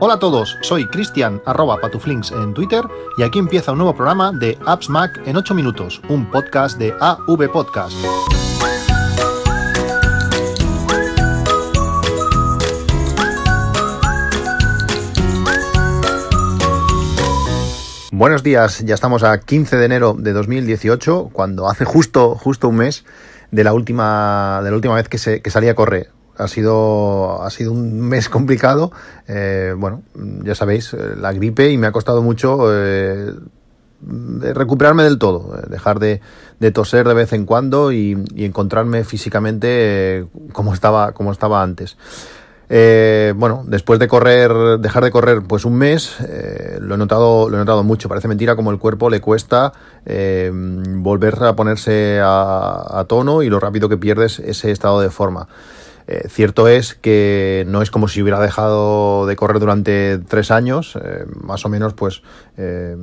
Hola a todos, soy Cristian arroba patuflinks en Twitter y aquí empieza un nuevo programa de Apps Mac en 8 minutos, un podcast de AV Podcast. Buenos días, ya estamos a 15 de enero de 2018, cuando hace justo, justo un mes de la última, de la última vez que, se, que salí a correr ha sido, ha sido un mes complicado. Eh, bueno, ya sabéis, eh, la gripe y me ha costado mucho eh, recuperarme del todo, dejar de, toser de vez en cuando y, encontrarme físicamente como, estaba, como estaba antes. bueno, después de correr, dejar de correr pues un mes, lo, he notado, lo he notado mucho. Parece mentira como el cuerpo le cuesta volver a ponerse a, a, tono y lo rápido que pierdes ese estado de forma. Eh, cierto es que no es como si hubiera dejado de correr durante tres años, eh, más o menos pues eh,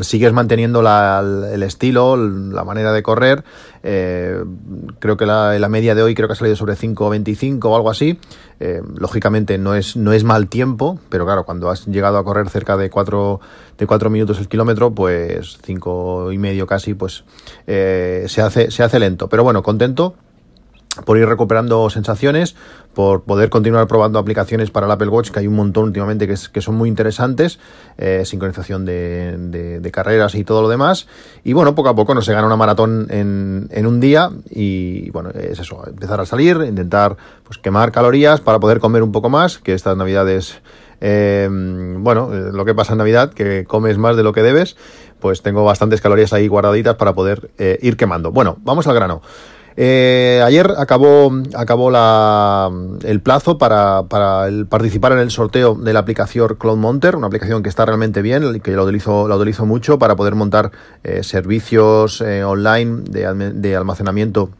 sigues manteniendo el estilo, la manera de correr. creo que la, la, media de hoy creo que ha salido sobre 5.25 o algo así. lógicamente no es, no es mal tiempo, pero claro, cuando has llegado a correr cerca de 4 de cuatro minutos el kilómetro, pues cinco y medio casi, pues se, hace, se hace lento. Pero bueno, contento por ir recuperando sensaciones, por poder continuar probando aplicaciones para el Apple Watch, que hay un montón últimamente que, que son muy interesantes, eh, sincronización de, de, carreras y todo lo demás. Y bueno, poco a poco no se gana una maratón en, en, un día y bueno, es eso, empezar a salir, intentar pues quemar calorías para poder comer un poco más, que estas navidades... Eh, bueno, eh, lo que pasa en Navidad, que comes más de lo que debes, pues tengo bastantes calorías ahí guardaditas para poder ir quemando. Bueno, vamos al grano. Eh, ayer acabó, acabó la, el plazo para, para el participar en el sorteo de la aplicación Cloud Monter, una aplicación que está realmente bien, que lo utilizo, lo utilizo mucho para poder montar eh, servicios eh, online de, de almacenamiento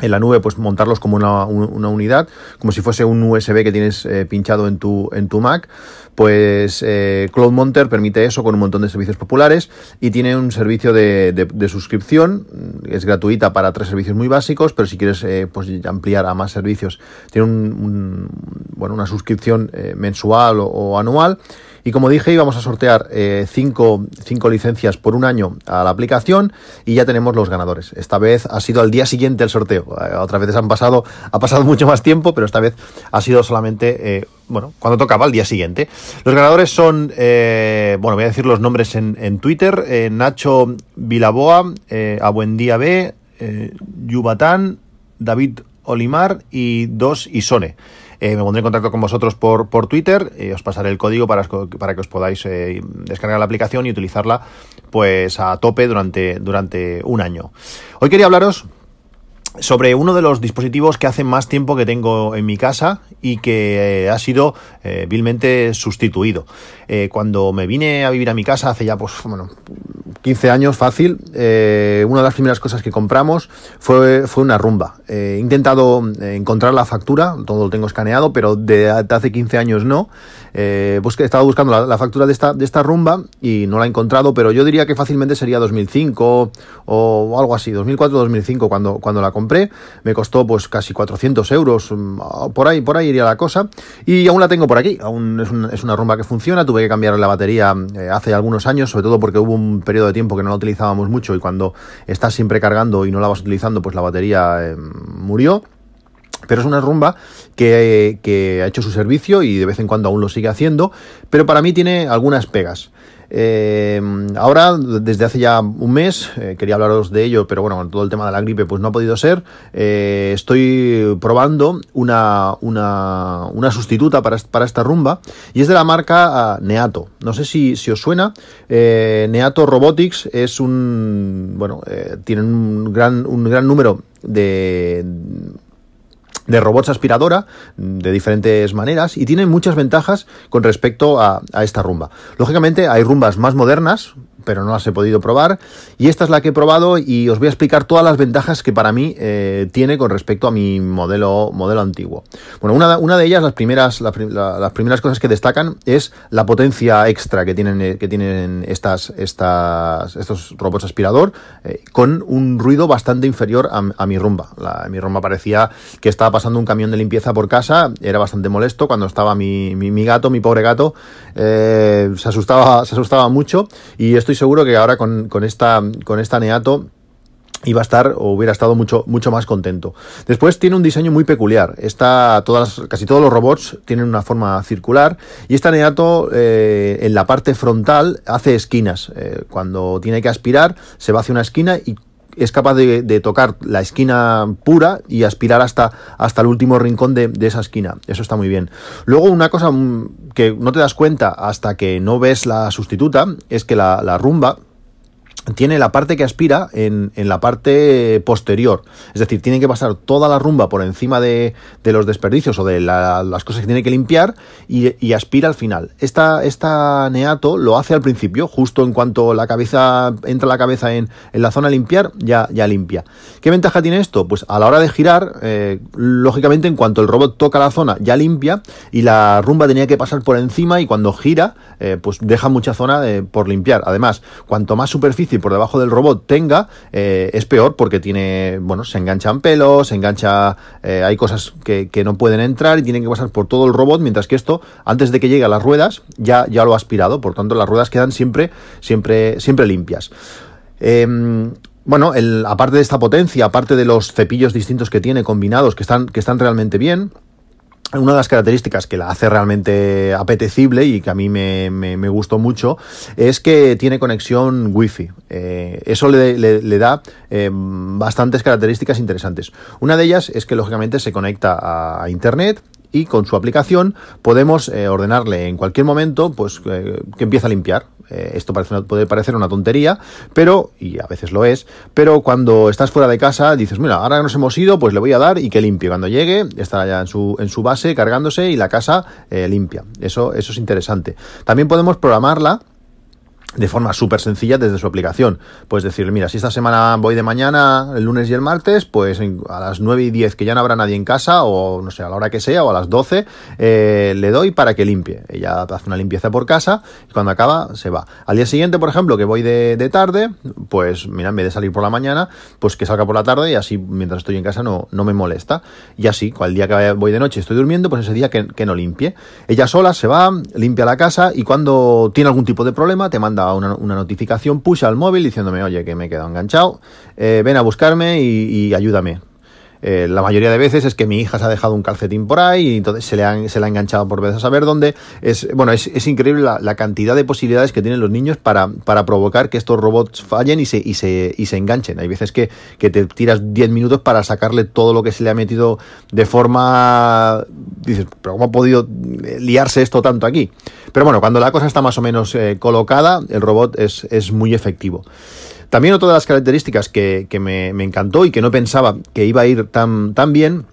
en la nube, pues montarlos como una, una, unidad, como si fuese un USB que tienes eh, pinchado en tu, en tu Mac. Pues eh, Cloud Monter permite eso con un montón de servicios populares y tiene un servicio de, de, suscripción. Es gratuita para tres servicios muy básicos, pero si quieres eh, pues ampliar a más servicios, tiene un, bueno, una suscripción mensual o anual y como dije, íbamos a sortear eh, cinco, licencias por un año a la aplicación y ya tenemos los ganadores. Esta vez ha sido al día siguiente el sorteo. Eh, otras veces han pasado, ha pasado mucho más tiempo, pero esta vez ha sido solamente, eh, bueno, cuando tocaba el día siguiente. Los ganadores son, bueno, voy a decir los nombres en, Twitter, Nacho Vilaboa, A Buen Día B, Yubatán, David Olimar y Dos Isone. Eh, me pondré en contacto con vosotros por, por Twitter, y os pasaré el código para, para que os podáis eh, descargar la aplicación y utilizarla pues a tope durante, durante un año. Hoy quería hablaros sobre uno de los dispositivos que hace más tiempo que tengo en mi casa y que eh, ha sido eh, vilmente sustituido. Eh, cuando me vine a vivir a mi casa hace ya, pues, bueno, 15 años fácil, una de las primeras cosas que compramos fue, fue una rumba. he intentado encontrar la factura, todo lo tengo escaneado, pero de, hace 15 años no. pues he estado buscando la, factura de esta, de esta rumba y no la he encontrado, pero yo diría que fácilmente sería 2005 o, algo así, 2004-2005 cuando, cuando la compré me costó pues casi 400 euros, mm, por ahí, por ahí iría la cosa, y aún la tengo por aquí, aún es, una rumba que funciona, tuve que cambiar la batería eh, hace algunos años, sobre todo porque hubo un periodo de tiempo que no la utilizábamos mucho y cuando estás siempre cargando y no la vas utilizando, pues la batería eh, murió. Pero es una rumba que, ha hecho su servicio y de vez en cuando aún lo sigue haciendo, pero para mí tiene algunas pegas. Eh, ahora, desde hace ya un mes, eh, quería hablaros de ello, pero bueno, con todo el tema de la gripe, pues no ha podido ser. Eh, estoy probando una, una, una sustituta para, para, esta rumba y es de la marca ah, Neato. No sé si, si os suena. Neato Robotics es un, bueno, tienen un gran, un gran número de de robots aspiradora de diferentes maneras y tienen muchas ventajas con respecto a, esta rumba. Lógicamente hay rumbas más modernas, pero no las he podido probar. Y esta es la que he probado y os voy a explicar todas las ventajas que para mí eh, tiene con respecto a mi modelo, modelo antiguo. Bueno, una, una de ellas, las primeras, las primeras cosas que destacan es la potencia extra que tienen, que tienen estas, estas, estos robots aspirador eh, con un ruido bastante inferior a, mi rumba. mi rumba parecía que estaba pasando un camión de limpieza por casa, era bastante molesto cuando estaba mi, mi, gato, mi pobre gato, eh, se, asustaba, se asustaba mucho y estoy seguro que ahora con, con esta, con esta Neato iba a estar o hubiera estado mucho, mucho más contento. Después tiene un diseño muy peculiar. Está, todas, casi todos los robots tienen una forma circular y esta Neato eh, en la parte frontal hace esquinas. Eh, cuando tiene que aspirar se va hacia una esquina y es capaz de, tocar la esquina pura y aspirar hasta, hasta el último rincón de, esa esquina. Eso está muy bien. Luego, una cosa mm, que no te das cuenta hasta que no ves la sustituta es que la rumba tiene la parte que aspira en, en, la parte posterior. Es decir, tiene que pasar toda la rumba por encima de, los desperdicios o de las cosas que tiene que limpiar y, y, aspira al final. Esta, esta Neato lo hace al principio, justo en cuanto la cabeza entra la cabeza en, en la zona a limpiar, ya, ya limpia. ¿Qué ventaja tiene esto? Pues a la hora de girar, eh, lógicamente en cuanto el robot toca la zona, ya limpia y la rumba tenía que pasar por encima y cuando gira, eh, pues deja mucha zona eh, por limpiar. Además, cuanto más superficie por debajo del robot tenga, eh, es peor porque tiene, bueno, se enganchan pelos, se engancha, eh, hay cosas que, no pueden entrar y tienen que pasar por todo el robot, mientras que esto, antes de que llegue a las ruedas, ya, ya lo ha aspirado, por tanto las ruedas quedan siempre, siempre, siempre limpias. Em, bueno, aparte de esta potencia, aparte de los cepillos distintos que tiene combinados, que están, que están realmente bien, una de las características que la hace realmente apetecible y que a mí me, me, gustó mucho es que tiene conexión wifi. Eh, eso le, da eh, bastantes características interesantes. Una de ellas es que lógicamente se conecta a internet y con su aplicación podemos eh, ordenarle en cualquier momento pues que empiece a limpiar eh, esto puede parecer una tontería, pero, y a veces lo es, pero cuando estás fuera de casa dices, mira, ahora nos hemos ido, pues le voy a dar y que limpie. Cuando llegue, estará ya en su, en su base cargándose y la casa eh, limpia. Eso, eso es interesante. También podemos programarla de forma súper sencilla desde su aplicación. Puedes decirle, mira, si esta semana voy de mañana, el lunes y el martes, pues a las 9 y 10 que ya no habrá nadie en casa, o no sé, a la hora que sea, o a las 12, eh, le doy para que limpie. Ella hace una limpieza por casa y cuando acaba se va. Al día siguiente, por ejemplo, que voy de, tarde, pues mira, en vez de salir por la mañana, pues que salga por la tarde y así mientras estoy en casa no, no me molesta. Y así, cual día que voy de noche y estoy durmiendo, pues ese día que, que no limpie. Ella sola se va, limpia la casa y cuando tiene algún tipo de problema te manda una, notificación push al móvil diciéndome, oye, que me he quedado enganchado, eh, ven a buscarme y, ayúdame. Eh, la mayoría de veces es que mi hija se ha dejado un calcetín por ahí y entonces se le, han, se le ha enganchado por veces a saber dónde. Es, bueno, es, increíble la, cantidad de posibilidades que tienen los niños para, para provocar que estos robots fallen y se, y se, y se enganchen. Hay veces que, que te tiras 10 minutos para sacarle todo lo que se le ha metido de forma... Dices, pero ¿cómo ha podido liarse esto tanto aquí? Pero bueno, cuando la cosa está más o menos eh, colocada, el robot es, es, muy efectivo. También otra de las características que, me, encantó y que no pensaba que iba a ir tan, tan bien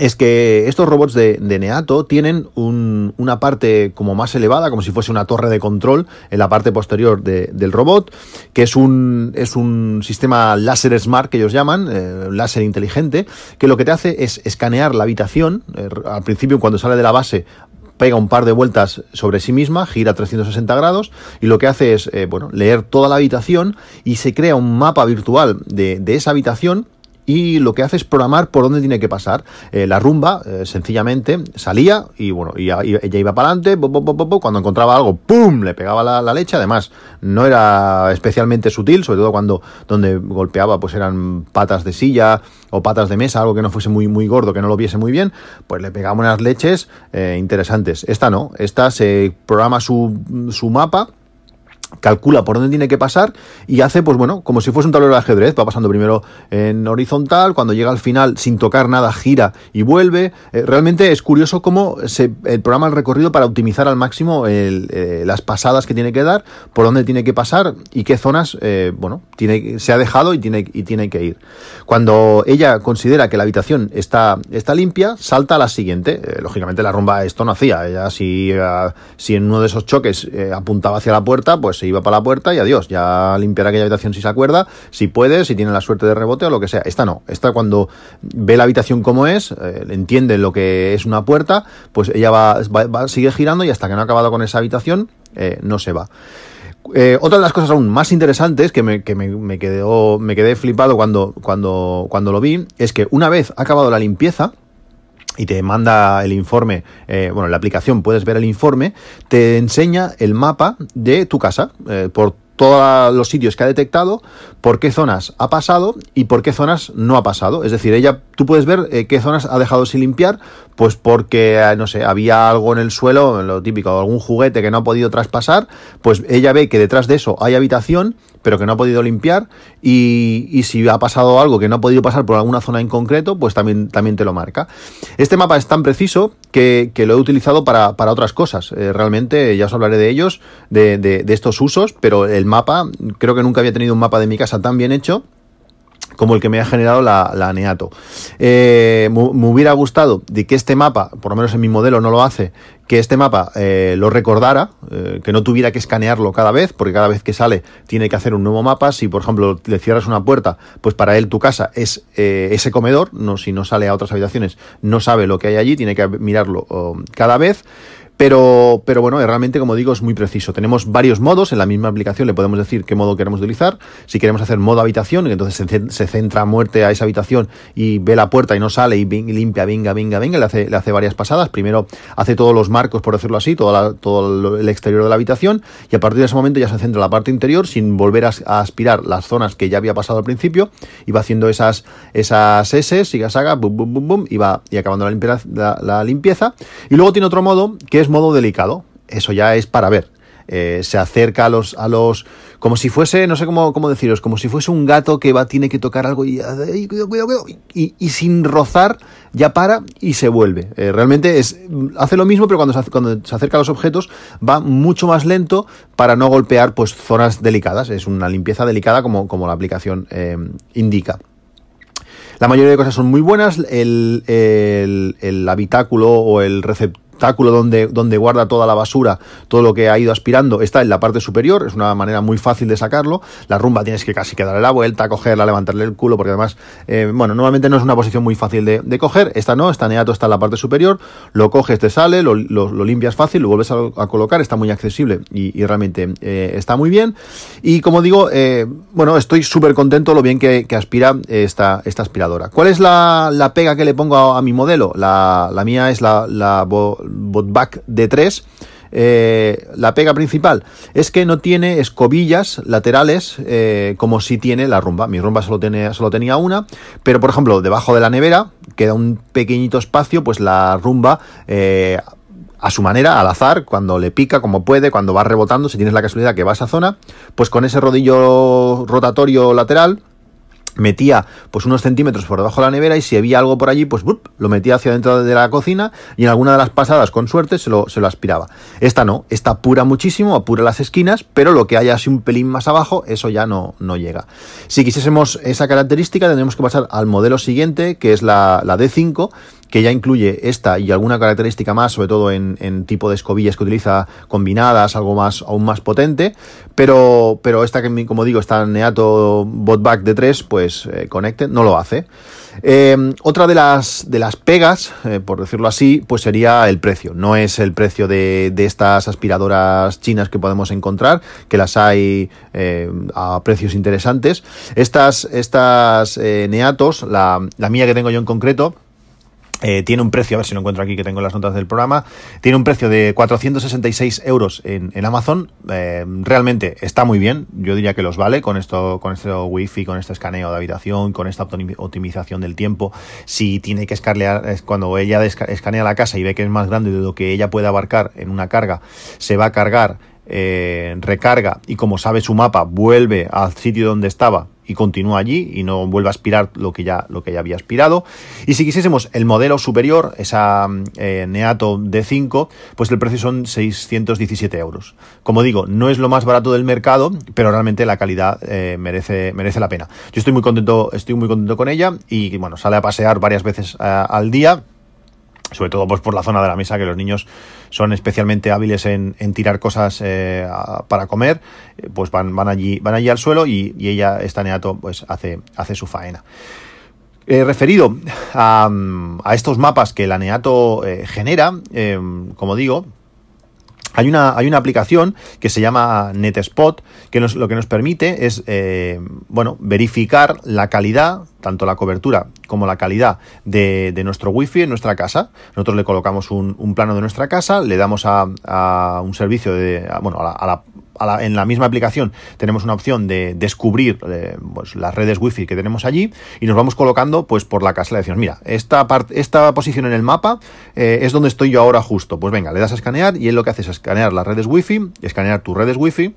es que estos robots de, Neato tienen un, una parte como más elevada, como si fuese una torre de control en la parte posterior de, del robot, que es un, es un sistema láser smart que ellos llaman, eh, láser inteligente, que lo que te hace es escanear la habitación. Eh, al principio, cuando sale de la base, pega un par de vueltas sobre sí misma, gira 360 grados y lo que hace es, eh, bueno, leer toda la habitación y se crea un mapa virtual de, de esa habitación y lo que hace es programar por dónde tiene que pasar. Eh, la rumba, eh, sencillamente, salía y bueno, y, ella iba para adelante, cuando encontraba algo, ¡pum! le pegaba la, leche. Además, no era especialmente sutil, sobre todo cuando donde golpeaba, pues eran patas de silla o patas de mesa, algo que no fuese muy, muy gordo, que no lo viese muy bien, pues le pegaba unas leches eh, interesantes. Esta no, esta se programa su, su mapa calcula por dónde tiene que pasar y hace, pues bueno, como si fuese un tablero de ajedrez, va pasando primero en horizontal, cuando llega al final sin tocar nada gira y vuelve. Eh, realmente es curioso cómo se, el programa el recorrido para optimizar al máximo eh, las pasadas que tiene que dar, por dónde tiene que pasar y qué zonas, eh, bueno, tiene, se ha dejado y tiene, y tiene que ir. Cuando ella considera que la habitación está, está limpia, salta a la siguiente. lógicamente la rumba esto no hacía. Ella si, si en uno de esos choques apuntaba hacia la puerta, pues se iba para la puerta y adiós, ya limpiar aquella habitación si se acuerda, si puede, si tiene la suerte de rebote o lo que sea. Esta no, esta cuando ve la habitación como es, eh, entiende lo que es una puerta, pues ella va, va, sigue girando y hasta que no ha acabado con esa habitación, eh, no se va. Eh, otra de las cosas aún más interesantes que me, que me, me, quedó, me quedé flipado cuando, cuando, cuando lo vi es que una vez acabado la limpieza, y te manda el informe, eh, bueno, en la aplicación puedes ver el informe, te enseña el mapa de tu casa eh, por todos los sitios que ha detectado, por qué zonas ha pasado y por qué zonas no ha pasado. Es decir, ella, tú puedes ver eh, qué zonas ha dejado sin limpiar, pues porque, eh, no sé, había algo en el suelo, lo típico, algún juguete que no ha podido traspasar, pues ella ve que detrás de eso hay habitación pero que no ha podido limpiar y, y, si ha pasado algo que no ha podido pasar por alguna zona en concreto, pues también, también te lo marca. Este mapa es tan preciso que, lo he utilizado para, para otras cosas. Eh, realmente ya os hablaré de ellos, de, de, estos usos, pero el mapa, creo que nunca había tenido un mapa de mi casa tan bien hecho como el que me ha generado la, la Neato. Eh, me, hubiera gustado de que este mapa, por lo menos en mi modelo no lo hace, que este mapa eh, lo recordara, eh, que no tuviera que escanearlo cada vez, porque cada vez que sale tiene que hacer un nuevo mapa. Si, por ejemplo, le cierras una puerta, pues para él tu casa es eh, ese comedor, no, si no sale a otras habitaciones, no sabe lo que hay allí, tiene que mirarlo oh, cada vez. Pero, pero bueno, realmente, como digo, es muy preciso. Tenemos varios modos en la misma aplicación, le podemos decir qué modo queremos utilizar. Si queremos hacer modo habitación, entonces se, centra muerte a esa habitación y ve la puerta y no sale y limpia, venga, venga, venga, le hace, le hace varias pasadas. Primero hace todos los marcos, por decirlo así, todo, la, todo el exterior de la habitación y a partir de ese momento ya se centra la parte interior sin volver a, aspirar las zonas que ya había pasado al principio y va haciendo esas, esas S, siga saga, bum, bum, bum, bum, y va y acabando la limpieza, la limpieza. Y luego tiene otro modo que es modo delicado. Eso ya es para ver. Eh, se acerca a los, a los, como si fuese, no sé cómo, cómo deciros, como si fuese un gato que va, tiene que tocar algo y, cuidado, cuidado, cuidado, y, y, sin rozar ya para y se vuelve. Eh, realmente es, hace lo mismo, pero cuando se, cuando se acerca a los objetos va mucho más lento para no golpear pues zonas delicadas. Es una limpieza delicada como, como la aplicación eh, indica. La mayoría de cosas son muy buenas. El, el, el habitáculo o el receptor donde, donde guarda toda la basura, todo lo que ha ido aspirando, está en la parte superior, es una manera muy fácil de sacarlo. La rumba tienes que casi que darle la vuelta, cogerla, levantarle el culo, porque además, eh, bueno, normalmente no es una posición muy fácil de, coger, esta no, esta neato está en la parte superior, lo coges, te sale, lo, lo, limpias fácil, lo vuelves a, colocar, está muy accesible y, realmente eh, está muy bien. Y como digo, eh, bueno, estoy súper contento lo bien que, aspira esta, esta aspiradora. ¿Cuál es la, la pega que le pongo a, mi modelo? La, la mía es la Botback D3. Eh, la pega principal es que no tiene escobillas laterales eh, como si tiene la rumba. Mi rumba solo, tiene, solo tenía una, pero por ejemplo, debajo de la nevera queda un pequeñito espacio, pues la rumba. Eh, a su manera, al azar, cuando le pica, como puede, cuando va rebotando, si tienes la casualidad que va a esa zona, pues con ese rodillo rotatorio lateral, metía pues unos centímetros por debajo de la nevera y si había algo por allí, pues lo metía hacia dentro de la cocina y en alguna de las pasadas, con suerte, se lo, se lo aspiraba. Esta no, esta apura muchísimo, apura las esquinas, pero lo que haya así un pelín más abajo, eso ya no, no llega. Si quisiésemos esa característica, tendríamos que pasar al modelo siguiente, que es la, la D5, que ya incluye esta y alguna característica más, sobre todo en, tipo de escobillas que utiliza combinadas, algo más, aún más potente, pero, pero esta que, como digo, está Neato Botback de 3, pues eh, no lo hace. Eh, otra de las, de las pegas, eh, por decirlo así, pues sería el precio. No es el precio de, de estas aspiradoras chinas que podemos encontrar, que las hay eh, a precios interesantes. Estas, estas Neatos, la, la mía que tengo yo en concreto, eh, tiene un precio, a ver si lo encuentro aquí que tengo las notas del programa, tiene un precio de 466 euros en, Amazon. Eh, realmente está muy bien, yo diría que los vale con esto, con este wifi, con este escaneo de habitación, con esta optimización del tiempo. Si tiene que escanear, cuando ella escanea la casa y ve que es más grande de lo que ella puede abarcar en una carga, se va a cargar eh, recarga y como sabe su mapa vuelve al sitio donde estaba y continúa allí y no vuelve a aspirar lo que ya, lo que ya había aspirado. Y si quisiésemos el modelo superior, esa eh, Neato D5, pues el precio son 617 euros. Como digo, no es lo más barato del mercado, pero realmente la calidad eh, merece, merece la pena. Yo estoy muy contento, estoy muy contento con ella y bueno, sale a pasear varias veces uh, al día sobre todo pues por la zona de la mesa que los niños son especialmente hábiles en, tirar cosas eh, para comer pues van, van allí van allí al suelo y, ella esta neato pues hace hace su faena. Eh, referido a, a, estos mapas que la neato eh, genera como digo hay una, hay una aplicación que se llama NetSpot que lo que nos permite es eh, bueno, verificar la calidad, tanto la cobertura como la calidad de, de nuestro wifi en nuestra casa. Nosotros le colocamos un, plano de nuestra casa, le damos a, a un servicio de, bueno, a la, a la en la misma aplicación tenemos una opción de descubrir eh, pues, las redes wifi que tenemos allí y nos vamos colocando pues por la casa. Le decimos, mira, esta, esta posición en el mapa eh, es donde estoy yo ahora justo. Pues venga, le das a escanear y él lo que hace es escanear las redes wifi, escanear tus redes wifi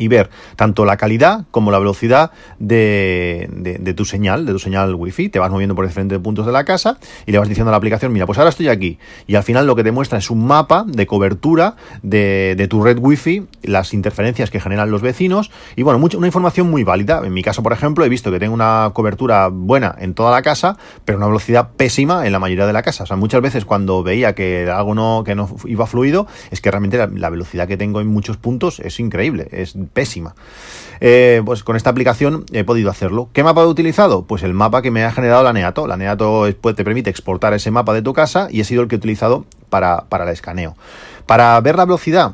y ver tanto la calidad como la velocidad de, de, tu señal, de tu señal wifi. Te vas moviendo por diferentes puntos de la casa y le vas diciendo a la aplicación, mira, pues ahora estoy aquí. Y al final lo que te muestra es un mapa de cobertura de, de tu red wifi, las interferencias que generan los vecinos y bueno, mucha, una información muy válida. En mi caso, por ejemplo, he visto que tengo una cobertura buena en toda la casa, pero una velocidad pésima en la mayoría de la casa. O sea, muchas veces cuando veía que algo no, que no iba fluido, es que realmente la, la velocidad que tengo en muchos puntos es increíble. Es pésima. Eh, pues con esta aplicación he podido hacerlo. ¿Qué mapa he utilizado? Pues el mapa que me ha generado la Neato. La Neato pues, te permite exportar ese mapa de tu casa y he sido el que he utilizado para, para el escaneo. Para ver la velocidad,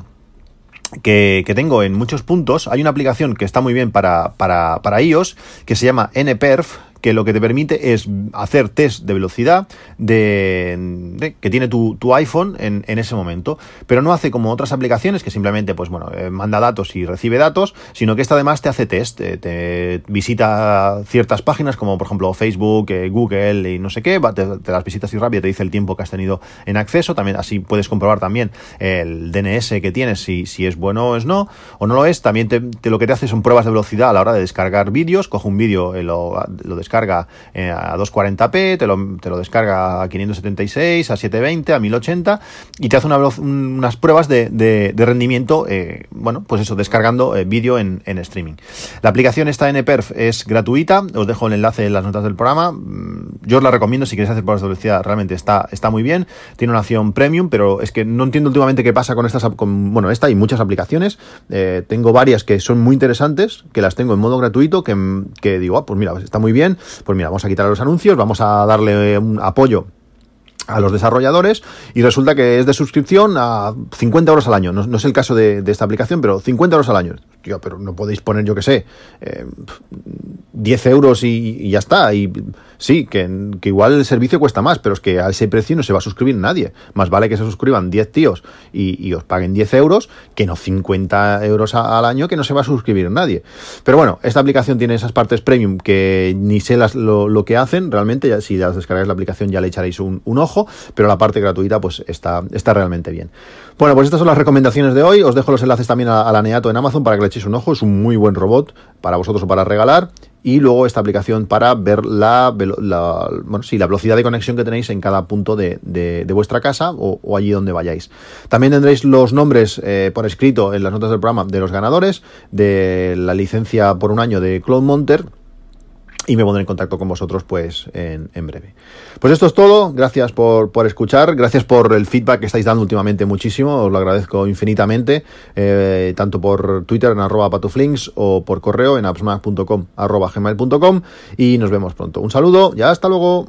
que, tengo en muchos puntos, hay una aplicación que está muy bien para, para, para iOS que se llama NPerf, que lo que te permite es hacer test de velocidad de, que tiene tu, tu iPhone en, en, ese momento. Pero no hace como otras aplicaciones que simplemente, pues bueno, eh, manda datos y recibe datos, sino que esta además te hace test, eh, te visita ciertas páginas como por ejemplo Facebook, eh, Google y no sé qué, te, te, las visitas y rápido te dice el tiempo que has tenido en acceso, también así puedes comprobar también el DNS que tienes, si, si es bueno o es no, o no lo es, también te, te, lo que te hace son pruebas de velocidad a la hora de descargar vídeos, coge un vídeo, lo, lo descarga eh, a 240p, te lo, te lo, descarga a 576, a 720, a 1080 y te hace una, unas pruebas de, de, rendimiento, eh, bueno, pues eso, descargando eh, vídeo en, en, streaming. La aplicación esta NPerf es gratuita, os dejo el enlace en las notas del programa. Mm, yo os la recomiendo si queréis hacer pruebas de velocidad, realmente está, está muy bien. Tiene una opción premium, pero es que no entiendo últimamente qué pasa con estas, con, bueno, esta y muchas aplicaciones. Eh, tengo varias que son muy interesantes, que las tengo en modo gratuito, que, que digo, ah, pues mira, está muy bien, pues mira, vamos a quitar los anuncios, vamos a darle un apoyo a los desarrolladores y resulta que es de suscripción a 50 euros al año. No, es el caso de, de, esta aplicación, pero 50 euros al año. Pero no podéis poner, yo que sé, eh, 10 euros y, ya está. Y sí, que, que, igual el servicio cuesta más, pero es que a ese precio no se va a suscribir nadie. Más vale que se suscriban 10 tíos y, os paguen 10 euros que no 50 euros al año que no se va a suscribir nadie. Pero bueno, esta aplicación tiene esas partes premium que ni sé las, lo, lo, que hacen realmente. Ya, si ya descargáis la aplicación ya le echaréis un, un ojo, pero la parte gratuita pues está, está realmente bien. Bueno, pues estas son las recomendaciones de hoy. Os dejo los enlaces también a, a la Neato en Amazon para que le echéis un ojo. Es un muy buen robot para vosotros o para regalar y luego esta aplicación para ver la, bueno, sí, la velocidad de conexión que tenéis en cada punto de, vuestra casa o, o, allí donde vayáis. También tendréis los nombres eh, por escrito en las notas del programa de los ganadores de la licencia por un año de Cloud Monter y me pondré en contacto con vosotros pues en, en breve. Pues esto es todo, gracias por, por, escuchar, gracias por el feedback que estáis dando últimamente muchísimo, os lo agradezco infinitamente, eh, tanto por Twitter en arroba patuflinks o por correo en appsmac.com arroba gmail.com y nos vemos pronto. Un saludo y hasta luego.